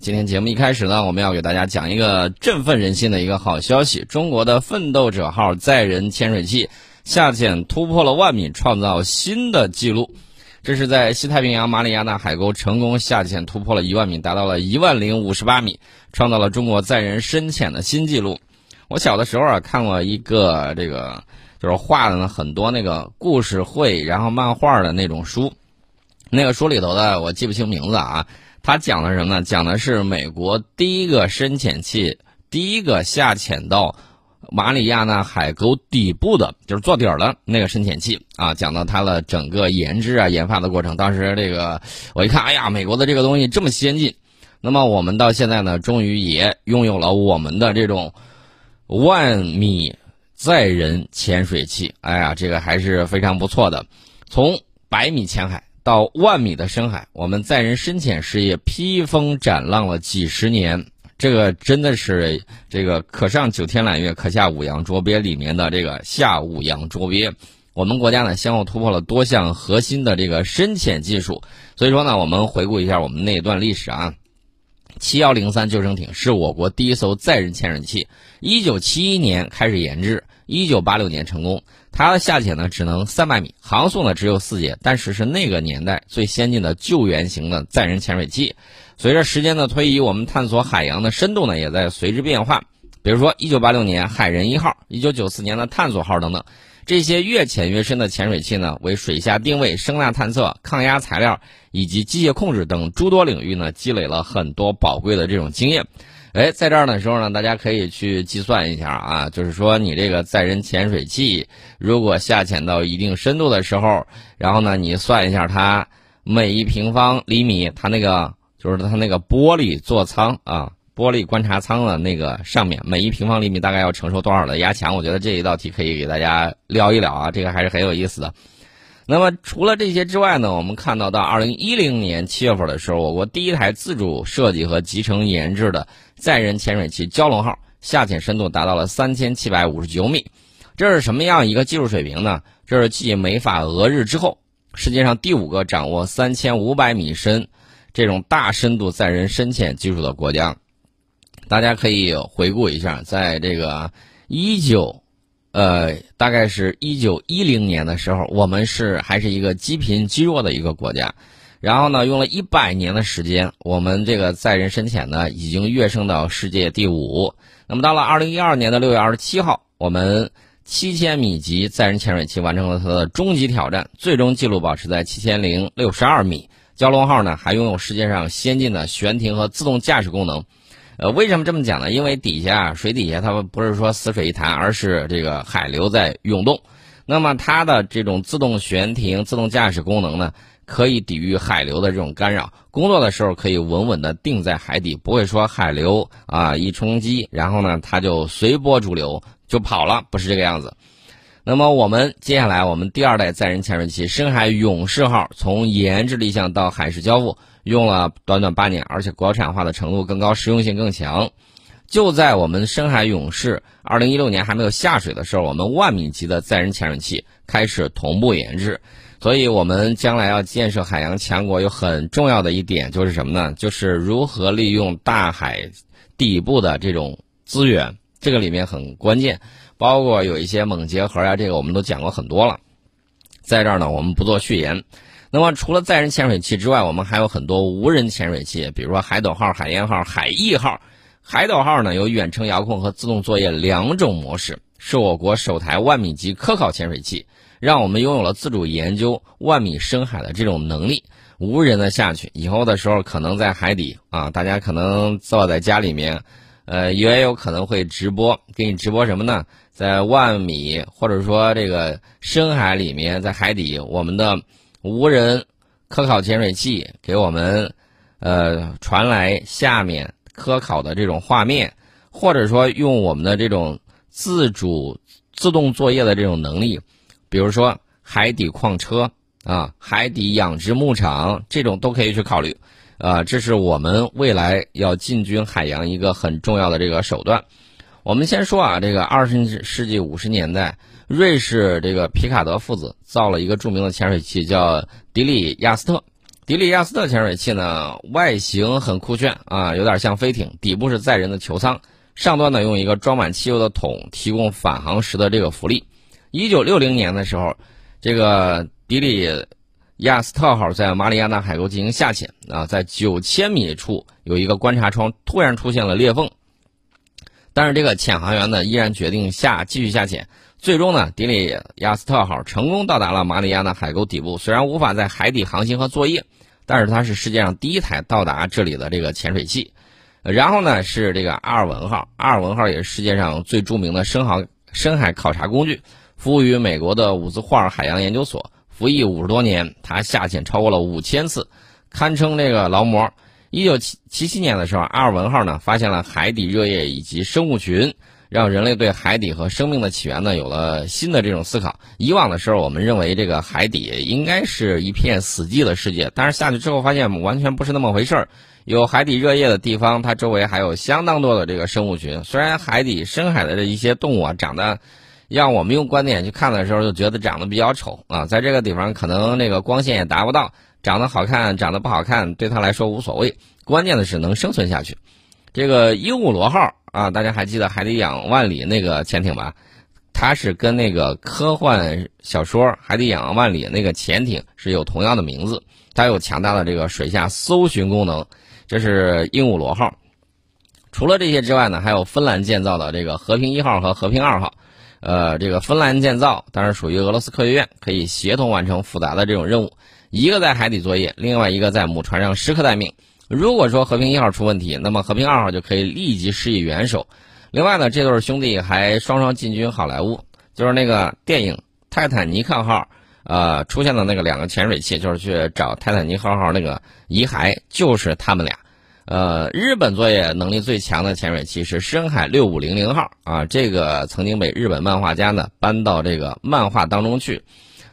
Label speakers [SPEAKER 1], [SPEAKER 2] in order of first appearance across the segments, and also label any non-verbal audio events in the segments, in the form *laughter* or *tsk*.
[SPEAKER 1] 今天节目一开始呢，我们要给大家讲一个振奋人心的一个好消息：中国的奋斗者号载人潜水器下潜突破了万米，创造新的纪录。这是在西太平洋马里亚纳海沟成功下潜突破了一万米，达到了一万零五十八米，创造了中国载人深潜的新纪录。我小的时候啊，看过一个这个就是画的呢很多那个故事会，然后漫画的那种书，那个书里头的我记不清名字啊。他讲的什么呢？讲的是美国第一个深潜器，第一个下潜到马里亚纳海沟底部的，就是坐底儿的那个深潜器啊。讲到它的整个研制啊、研发的过程。当时这个我一看，哎呀，美国的这个东西这么先进。那么我们到现在呢，终于也拥有了我们的这种万米载人潜水器。哎呀，这个还是非常不错的。从百米浅海。到万米的深海，我们载人深潜事业披风斩浪了几十年，这个真的是这个可上九天揽月，可下五洋捉鳖里面的这个下五洋捉鳖。我们国家呢，先后突破了多项核心的这个深潜技术。所以说呢，我们回顾一下我们那段历史啊，七幺零三救生艇是我国第一艘载人潜水器，一九七一年开始研制，一九八六年成功。它的下潜呢只能三百米，航速呢只有四节，但是是那个年代最先进的救援型的载人潜水器。随着时间的推移，我们探索海洋的深度呢也在随之变化。比如说，一九八六年海人一号，一九九四年的探索号等等，这些越潜越深的潜水器呢，为水下定位、声呐探测、抗压材料以及机械控制等诸多领域呢积累了很多宝贵的这种经验。哎，在这儿的时候呢，大家可以去计算一下啊，就是说你这个载人潜水器如果下潜到一定深度的时候，然后呢，你算一下它每一平方厘米，它那个就是它那个玻璃座舱啊，玻璃观察舱的那个上面每一平方厘米大概要承受多少的压强？我觉得这一道题可以给大家聊一聊啊，这个还是很有意思的。那么除了这些之外呢，我们看到到二零一零年七月份的时候，我国第一台自主设计和集成研制的载人潜水器“蛟龙号”下潜深度达到了三千七百五十九米，这是什么样一个技术水平呢？这是继美法俄日之后，世界上第五个掌握三千五百米深这种大深度载人深潜技术的国家。大家可以回顾一下，在这个一九。呃，大概是一九一零年的时候，我们是还是一个积贫积弱的一个国家，然后呢，用了一百年的时间，我们这个载人深潜呢，已经跃升到世界第五。那么到了二零一二年的六月二十七号，我们七千米级载人潜水器完成了它的终极挑战，最终记录保持在七千零六十二米。蛟龙号呢，还拥有世界上先进的悬停和自动驾驶功能。呃，为什么这么讲呢？因为底下水底下它不是说死水一潭，而是这个海流在涌动。那么它的这种自动悬停、自动驾驶功能呢，可以抵御海流的这种干扰。工作的时候可以稳稳的定在海底，不会说海流啊一冲击，然后呢它就随波逐流就跑了，不是这个样子。那么我们接下来我们第二代载人潜水器深海勇士号从研制立项到海试交付。用了短短八年，而且国产化的程度更高，实用性更强。就在我们深海勇士二零一六年还没有下水的时候，我们万米级的载人潜水器开始同步研制。所以，我们将来要建设海洋强国，有很重要的一点就是什么呢？就是如何利用大海底部的这种资源，这个里面很关键。包括有一些锰结核呀，这个我们都讲过很多了。在这儿呢，我们不做序言。那么，除了载人潜水器之外，我们还有很多无人潜水器，比如说海斗号、海燕号、海翼号。海斗号呢有远程遥控和自动作业两种模式，是我国首台万米级科考潜水器，让我们拥有了自主研究万米深海的这种能力。无人的下去以后的时候，可能在海底啊，大家可能坐在家里面，呃，也有可能会直播，给你直播什么呢？在万米或者说这个深海里面，在海底，我们的。无人科考潜水器给我们，呃，传来下面科考的这种画面，或者说用我们的这种自主自动作业的这种能力，比如说海底矿车啊、海底养殖牧场这种都可以去考虑，啊，这是我们未来要进军海洋一个很重要的这个手段。我们先说啊，这个二十世纪五十年代。瑞士这个皮卡德父子造了一个著名的潜水器，叫迪利亚斯特。迪里亚斯特潜水器呢，外形很酷炫啊，有点像飞艇，底部是载人的球舱，上端呢用一个装满汽油的桶提供返航时的这个浮力。一九六零年的时候，这个迪里亚斯特号在马里亚纳海沟进行下潜啊，在九千米处有一个观察窗突然出现了裂缝，但是这个潜航员呢依然决定下继续下潜。最终呢，迪里亚斯特号成功到达了马里亚纳海沟底部。虽然无法在海底航行和作业，但是它是世界上第一台到达这里的这个潜水器。然后呢，是这个阿尔文号。阿尔文号也是世界上最著名的深航深海考察工具，服务于美国的伍兹霍尔海洋研究所，服役五十多年。它下潜超过了五千次，堪称这个劳模。一九七七七年的时候，阿尔文号呢发现了海底热液以及生物群。让人类对海底和生命的起源呢有了新的这种思考。以往的时候，我们认为这个海底应该是一片死寂的世界，但是下去之后发现完全不是那么回事儿。有海底热液的地方，它周围还有相当多的这个生物群。虽然海底深海的这一些动物啊长得，让我们用观点去看的时候就觉得长得比较丑啊，在这个地方可能那个光线也达不到，长得好看长得不好看对他来说无所谓，关键的是能生存下去。这个鹦鹉螺号。啊，大家还记得《海底两万里》那个潜艇吧？它是跟那个科幻小说《海底两万里》那个潜艇是有同样的名字，它有强大的这个水下搜寻功能。这是鹦鹉螺号。除了这些之外呢，还有芬兰建造的这个和平一号和和平二号。呃，这个芬兰建造，当然属于俄罗斯科学院，可以协同完成复杂的这种任务。一个在海底作业，另外一个在母船上时刻待命。如果说和平一号出问题，那么和平二号就可以立即施以援手。另外呢，这对兄弟还双双进军好莱坞，就是那个电影《泰坦尼克号》呃出现的那个两个潜水器，就是去找泰坦尼克号那个遗骸，就是他们俩。呃，日本作业能力最强的潜水器是深海六五零零号啊，这个曾经被日本漫画家呢搬到这个漫画当中去。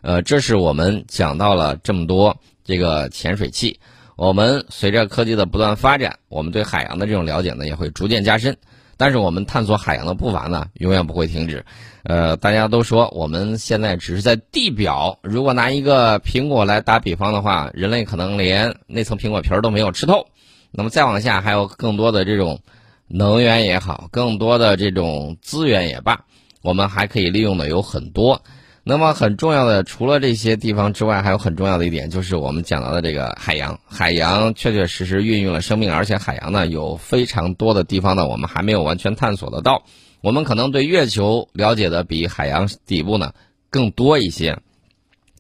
[SPEAKER 1] 呃，这是我们讲到了这么多这个潜水器。我们随着科技的不断发展，我们对海洋的这种了解呢也会逐渐加深。但是我们探索海洋的步伐呢永远不会停止。呃，大家都说我们现在只是在地表。如果拿一个苹果来打比方的话，人类可能连那层苹果皮儿都没有吃透。那么再往下还有更多的这种能源也好，更多的这种资源也罢，我们还可以利用的有很多。那么很重要的，除了这些地方之外，还有很重要的一点，就是我们讲到的这个海洋。海洋确确实实孕育了生命，而且海洋呢有非常多的地方呢，我们还没有完全探索得到。我们可能对月球了解的比海洋底部呢更多一些。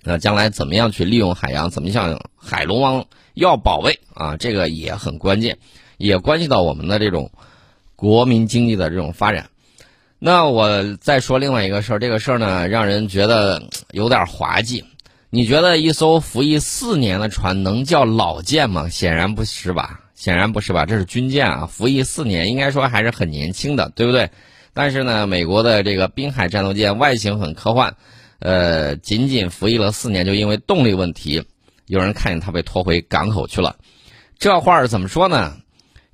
[SPEAKER 1] 那将来怎么样去利用海洋，怎么向海龙王要保卫啊？这个也很关键，也关系到我们的这种国民经济的这种发展。那我再说另外一个事儿，这个事儿呢，让人觉得 *tsk* 有点滑稽。你觉得一艘服役四年的船能叫老舰吗？显然不是吧，显然不是吧，这是军舰啊，服役四年应该说还是很年轻的，对不对？但是呢，美国的这个滨海战斗舰外形很科幻，呃，仅仅服役了四年，就因为动力问题，有人看见它被拖回港口去了。这话儿怎么说呢？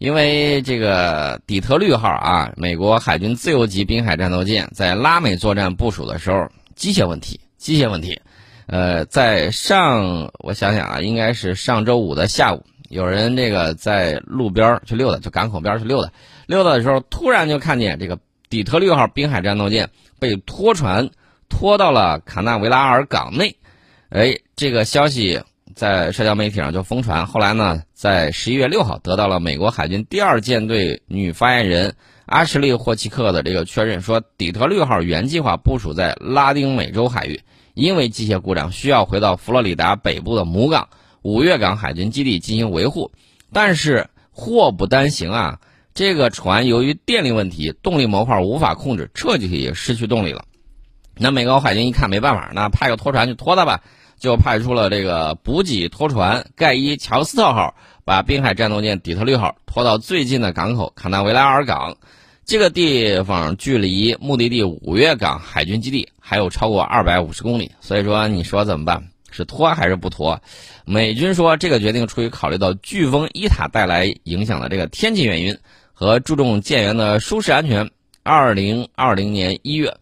[SPEAKER 1] 因为这个底特律号啊，美国海军自由级滨海战斗舰在拉美作战部署的时候，机械问题，机械问题。呃，在上，我想想啊，应该是上周五的下午，有人这个在路边去溜达，就港口边去溜达，溜达的时候，突然就看见这个底特律号滨海战斗舰被拖船拖到了卡纳维拉尔港内。哎，这个消息。在社交媒体上就疯传，后来呢，在十一月六号得到了美国海军第二舰队女发言人阿什利·霍奇克的这个确认，说底特律号原计划部署在拉丁美洲海域，因为机械故障需要回到佛罗里达北部的母港五月港海军基地进行维护。但是祸不单行啊，这个船由于电力问题，动力模块无法控制，彻底失去动力了。那美国海军一看没办法，那派个拖船去拖它吧。就派出了这个补给拖船盖伊乔斯特号，把滨海战斗舰底特律号拖到最近的港口卡纳维拉尔港。这个地方距离目的地五月港海军基地还有超过二百五十公里。所以说，你说怎么办？是拖还是不拖？美军说，这个决定出于考虑到飓风伊塔带来影响的这个天气原因和注重舰员的舒适安全。二零二零年一月。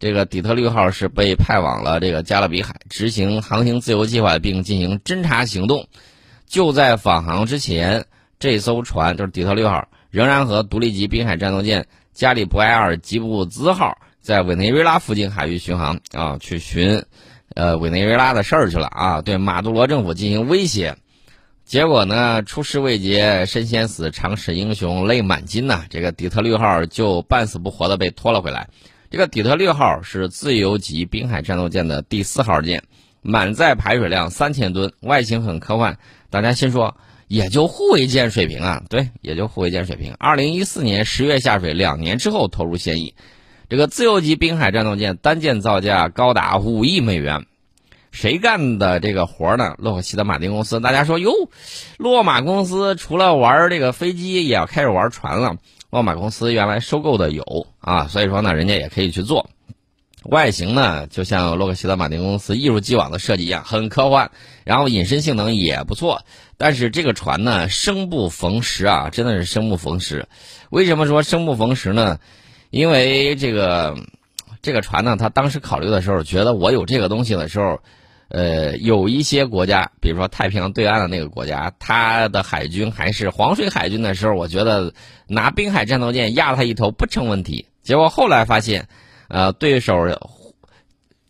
[SPEAKER 1] 这个底特律号是被派往了这个加勒比海执行航行自由计划，并进行侦察行动。就在返航之前，这艘船就是底特律号，仍然和独立级滨海战斗舰加里伯埃尔吉布兹号在委内瑞拉附近海域巡航啊，去巡，呃，委内瑞拉的事儿去了啊，对马杜罗政府进行威胁。结果呢，出师未捷身先死，长使英雄泪满襟呐！这个底特律号就半死不活的被拖了回来。这个底特律号是自由级滨海战斗舰的第四号舰，满载排水量三千吨，外形很科幻。大家心说，也就护卫舰水平啊？对，也就护卫舰水平。二零一四年十月下水，两年之后投入现役。这个自由级滨海战斗舰单舰造价高达五亿美元。谁干的这个活呢？洛克希德马丁公司。大家说哟，洛马公司除了玩这个飞机，也要开始玩船了。洛马公司原来收购的有啊，所以说呢，人家也可以去做。外形呢，就像洛克希德马丁公司一如既往的设计一样，很科幻，然后隐身性能也不错。但是这个船呢，生不逢时啊，真的是生不逢时。为什么说生不逢时呢？因为这个这个船呢，他当时考虑的时候，觉得我有这个东西的时候。呃，有一些国家，比如说太平洋对岸的那个国家，它的海军还是黄水海军的时候，我觉得拿滨海战斗舰压他一头不成问题。结果后来发现，呃，对手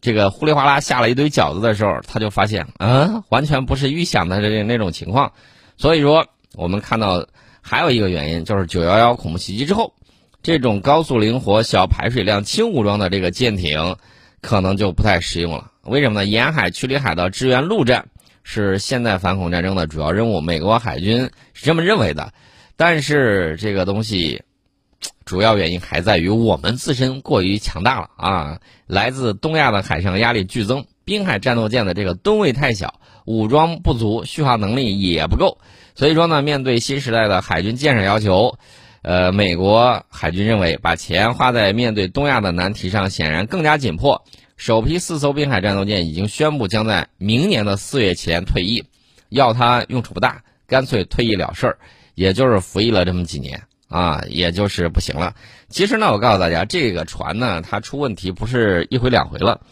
[SPEAKER 1] 这个呼里哗啦下了一堆饺子的时候，他就发现，嗯，完全不是预想的这那种情况。所以说，我们看到还有一个原因，就是九幺幺恐怖袭击之后，这种高速灵活、小排水量、轻武装的这个舰艇，可能就不太实用了。为什么呢？沿海驱离海盗支援陆战是现代反恐战争的主要任务，美国海军是这么认为的。但是这个东西，主要原因还在于我们自身过于强大了啊！来自东亚的海上压力剧增，滨海战斗舰的这个吨位太小，武装不足，续航能力也不够。所以说呢，面对新时代的海军建设要求，呃，美国海军认为把钱花在面对东亚的难题上，显然更加紧迫。首批四艘滨海战斗舰已经宣布将在明年的四月前退役，要它用处不大，干脆退役了事儿，也就是服役了这么几年啊，也就是不行了。其实呢，我告诉大家，这个船呢，它出问题不是一回两回了。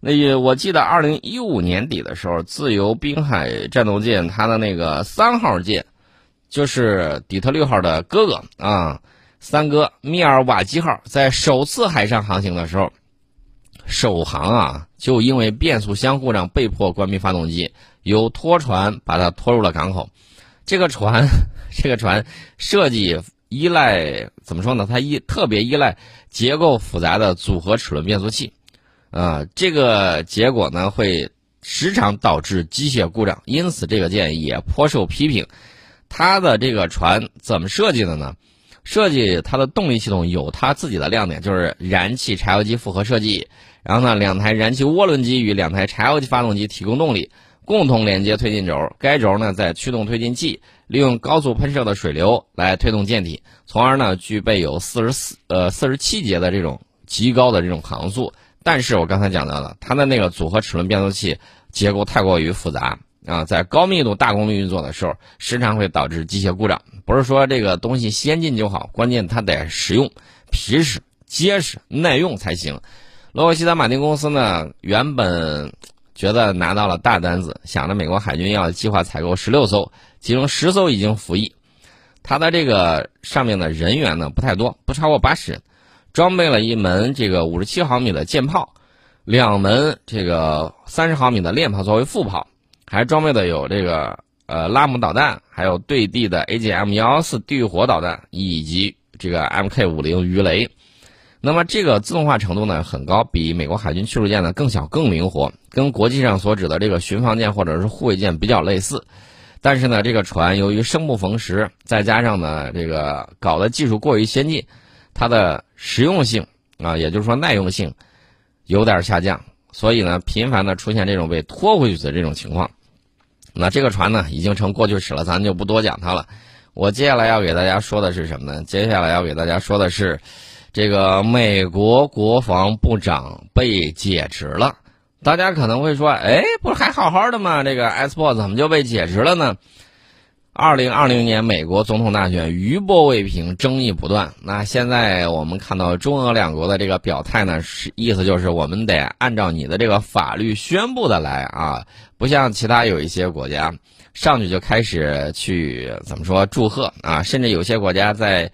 [SPEAKER 1] 那也我记得二零一五年底的时候，自由滨海战斗舰它的那个三号舰，就是底特律号的哥哥啊，三哥密尔瓦基号，在首次海上航行的时候。首航啊，就因为变速箱故障被迫关闭发动机，由拖船把它拖入了港口。这个船，*laughs* 这个船设计依赖怎么说呢？它依特别依赖结构复杂的组合齿轮变速器，啊，这个结果呢会时常导致机械故障，因此这个舰也颇受批评。它的这个船怎么设计的呢？设计它的动力系统有它自己的亮点，就是燃气柴油机复合设计。然后呢，两台燃气涡轮机与两台柴油机发动机提供动力，共同连接推进轴。该轴呢在驱动推进器，利用高速喷射的水流来推动舰体，从而呢具备有四十四呃四十七节的这种极高的这种航速。但是我刚才讲到了，它的那个组合齿轮变速器结构太过于复杂啊，在高密度大功率运作的时候，时常会导致机械故障。不是说这个东西先进就好，关键它得实用、皮实、结实、耐用才行。洛克希德马丁公司呢，原本觉得拿到了大单子，想着美国海军要计划采购十六艘，其中十艘已经服役。它的这个上面的人员呢不太多，不超过八十人，装备了一门这个五十七毫米的舰炮，两门这个三十毫米的链炮作为副炮，还装备的有这个。呃，拉姆导弹，还有对地的 AGM 幺幺四地狱火导弹，以及这个 MK 五零鱼雷。那么这个自动化程度呢很高，比美国海军驱逐舰呢更小更灵活，跟国际上所指的这个巡防舰或者是护卫舰比较类似。但是呢，这个船由于生不逢时，再加上呢这个搞的技术过于先进，它的实用性啊，也就是说耐用性有点下降，所以呢频繁的出现这种被拖回去的这种情况。那这个船呢，已经成过去式了，咱就不多讲它了。我接下来要给大家说的是什么呢？接下来要给大家说的是，这个美国国防部长被解职了。大家可能会说，哎，不是还好好的吗？这个 S 波怎么就被解职了呢？二零二零年美国总统大选余波未平，争议不断。那现在我们看到中俄两国的这个表态呢，是意思就是我们得按照你的这个法律宣布的来啊，不像其他有一些国家，上去就开始去怎么说祝贺啊，甚至有些国家在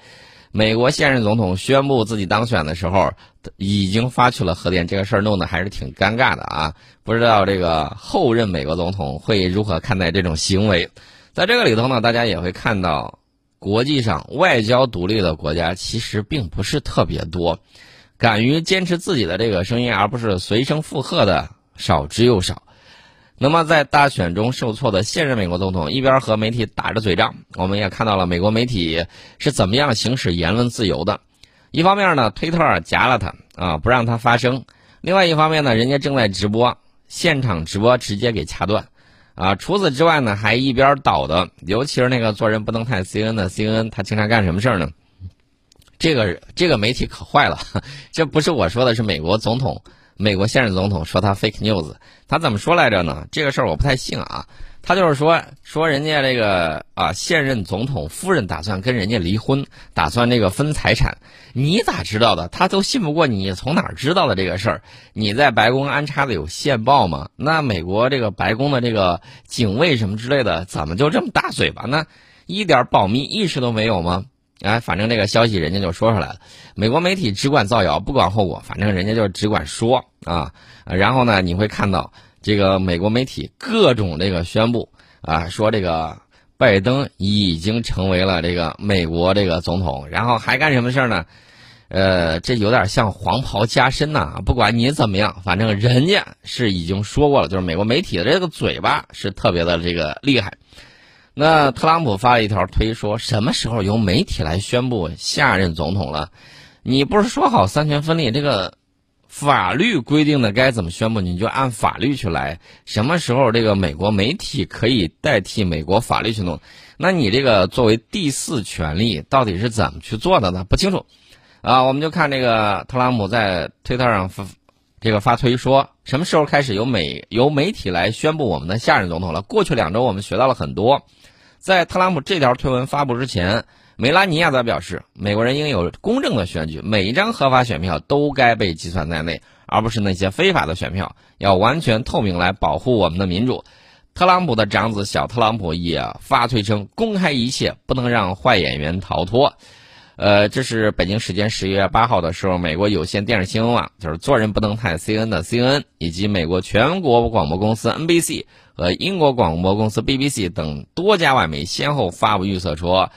[SPEAKER 1] 美国现任总统宣布自己当选的时候，已经发去了贺电，这个事儿弄得还是挺尴尬的啊！不知道这个后任美国总统会如何看待这种行为？在这个里头呢，大家也会看到，国际上外交独立的国家其实并不是特别多，敢于坚持自己的这个声音，而不是随声附和的少之又少。那么，在大选中受挫的现任美国总统一边和媒体打着嘴仗，我们也看到了美国媒体是怎么样行使言论自由的。一方面呢，推特夹了他啊，不让他发声；另外一方面呢，人家正在直播，现场直播直接给掐断。啊，除此之外呢，还一边倒的，尤其是那个做人不能太 C N 的 C N，他经常干什么事儿呢？这个这个媒体可坏了，*laughs* 这不是我说的，是美国总统。美国现任总统说他 fake news，他怎么说来着呢？这个事儿我不太信啊。他就是说说人家这个啊现任总统夫人打算跟人家离婚，打算这个分财产。你咋知道的？他都信不过你，从哪儿知道的这个事儿？你在白宫安插的有线报吗？那美国这个白宫的这个警卫什么之类的，怎么就这么大嘴巴呢？一点保密意识都没有吗？哎，反正这个消息人家就说出来了。美国媒体只管造谣，不管后果，反正人家就只管说啊。然后呢，你会看到这个美国媒体各种这个宣布啊，说这个拜登已经成为了这个美国这个总统，然后还干什么事儿呢？呃，这有点像黄袍加身呐。不管你怎么样，反正人家是已经说过了，就是美国媒体的这个嘴巴是特别的这个厉害。那特朗普发了一条推，说什么时候由媒体来宣布下任总统了？你不是说好三权分立？这个法律规定的该怎么宣布，你就按法律去来。什么时候这个美国媒体可以代替美国法律去弄？那你这个作为第四权利到底是怎么去做的呢？不清楚。啊，我们就看这个特朗普在推特上发这个发推说，什么时候开始由美由媒体来宣布我们的下任总统了？过去两周我们学到了很多。在特朗普这条推文发布之前，梅拉尼亚则表示，美国人应有公正的选举，每一张合法选票都该被计算在内，而不是那些非法的选票，要完全透明来保护我们的民主。特朗普的长子小特朗普也发推称，公开一切，不能让坏演员逃脱。呃，这是北京时间十一月八号的时候，美国有线电视新闻网，就是做人不能太 C N 的 C N，以及美国全国广播公司 N B C。和英国广播公司 BBC 等多家外媒先后发布预测说，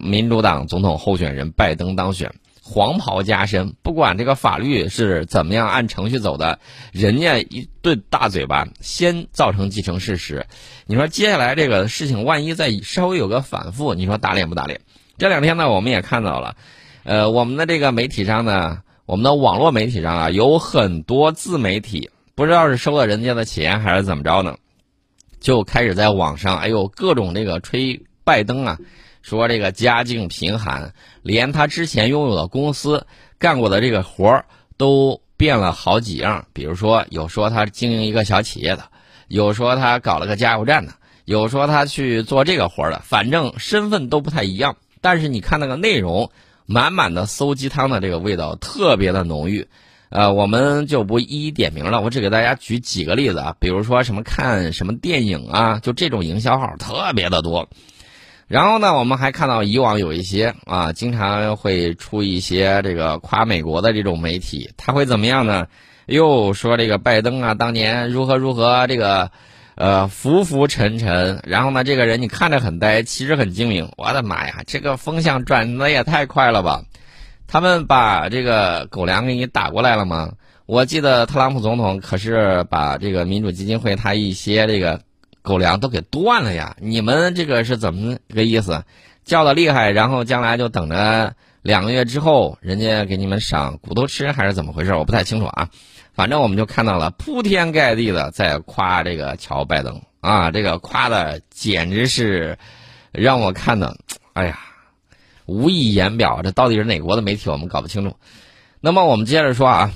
[SPEAKER 1] 民主党总统候选人拜登当选，黄袍加身。不管这个法律是怎么样按程序走的，人家一顿大嘴巴先造成既成事实。你说接下来这个事情万一再稍微有个反复，你说打脸不打脸？这两天呢，我们也看到了，呃，我们的这个媒体上呢，我们的网络媒体上啊，有很多自媒体，不知道是收了人家的钱还是怎么着呢？就开始在网上，哎呦，各种这个吹拜登啊，说这个家境贫寒，连他之前拥有的公司干过的这个活儿都变了好几样。比如说，有说他经营一个小企业的，有说他搞了个加油站的，有说他去做这个活儿的，反正身份都不太一样。但是你看那个内容，满满的馊鸡汤的这个味道，特别的浓郁。呃，我们就不一一点名了，我只给大家举几个例子啊，比如说什么看什么电影啊，就这种营销号特别的多。然后呢，我们还看到以往有一些啊，经常会出一些这个夸美国的这种媒体，他会怎么样呢？又说这个拜登啊，当年如何如何这个呃浮浮沉沉，然后呢，这个人你看着很呆，其实很精明。我的妈呀，这个风向转的也太快了吧！他们把这个狗粮给你打过来了吗？我记得特朗普总统可是把这个民主基金会他一些这个狗粮都给断了呀！你们这个是怎么个意思？叫的厉害，然后将来就等着两个月之后人家给你们赏骨头吃，还是怎么回事？我不太清楚啊。反正我们就看到了铺天盖地的在夸这个乔拜登啊，这个夸的简直是让我看的，*tsk* 哎呀！无以言表，这到底是哪国的媒体？我们搞不清楚。那么我们接着说啊，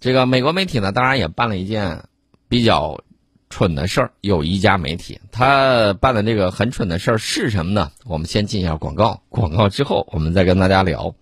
[SPEAKER 1] 这个美国媒体呢，当然也办了一件比较蠢的事儿。有一家媒体，他办的这个很蠢的事儿是什么呢？我们先进一下广告，广告之后我们再跟大家聊。